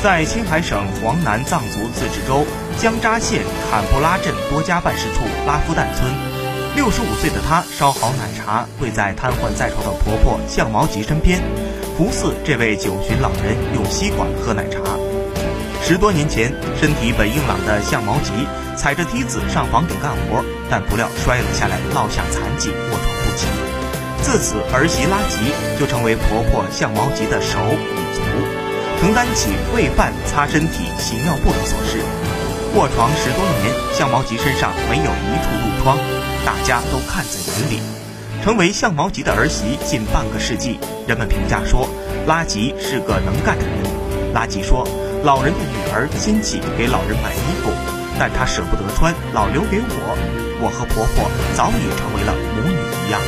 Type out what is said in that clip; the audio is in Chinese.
在青海省黄南藏族自治州江扎县坎布拉镇多家办事处拉夫旦村，六十五岁的她烧好奶茶，跪在瘫痪在床的婆婆向毛吉身边，扶侍这位九旬老人用吸管喝奶茶。十多年前，身体本硬朗的向毛吉踩着梯子上房顶干活，但不料摔了下来，落下残疾，卧床不起。自此，儿媳拉吉就成为婆婆向毛吉的手，承担起喂饭、擦身体、洗尿布的琐事。卧床十多年，向毛吉身上没有一处褥疮，大家都看在眼里。成为向毛吉的儿媳近半个世纪，人们评价说，拉吉是个能干的人。拉吉说，老人的女儿亲戚给老人买衣服，但她舍不得穿，老留给我。我和婆婆早已成为了母女一样。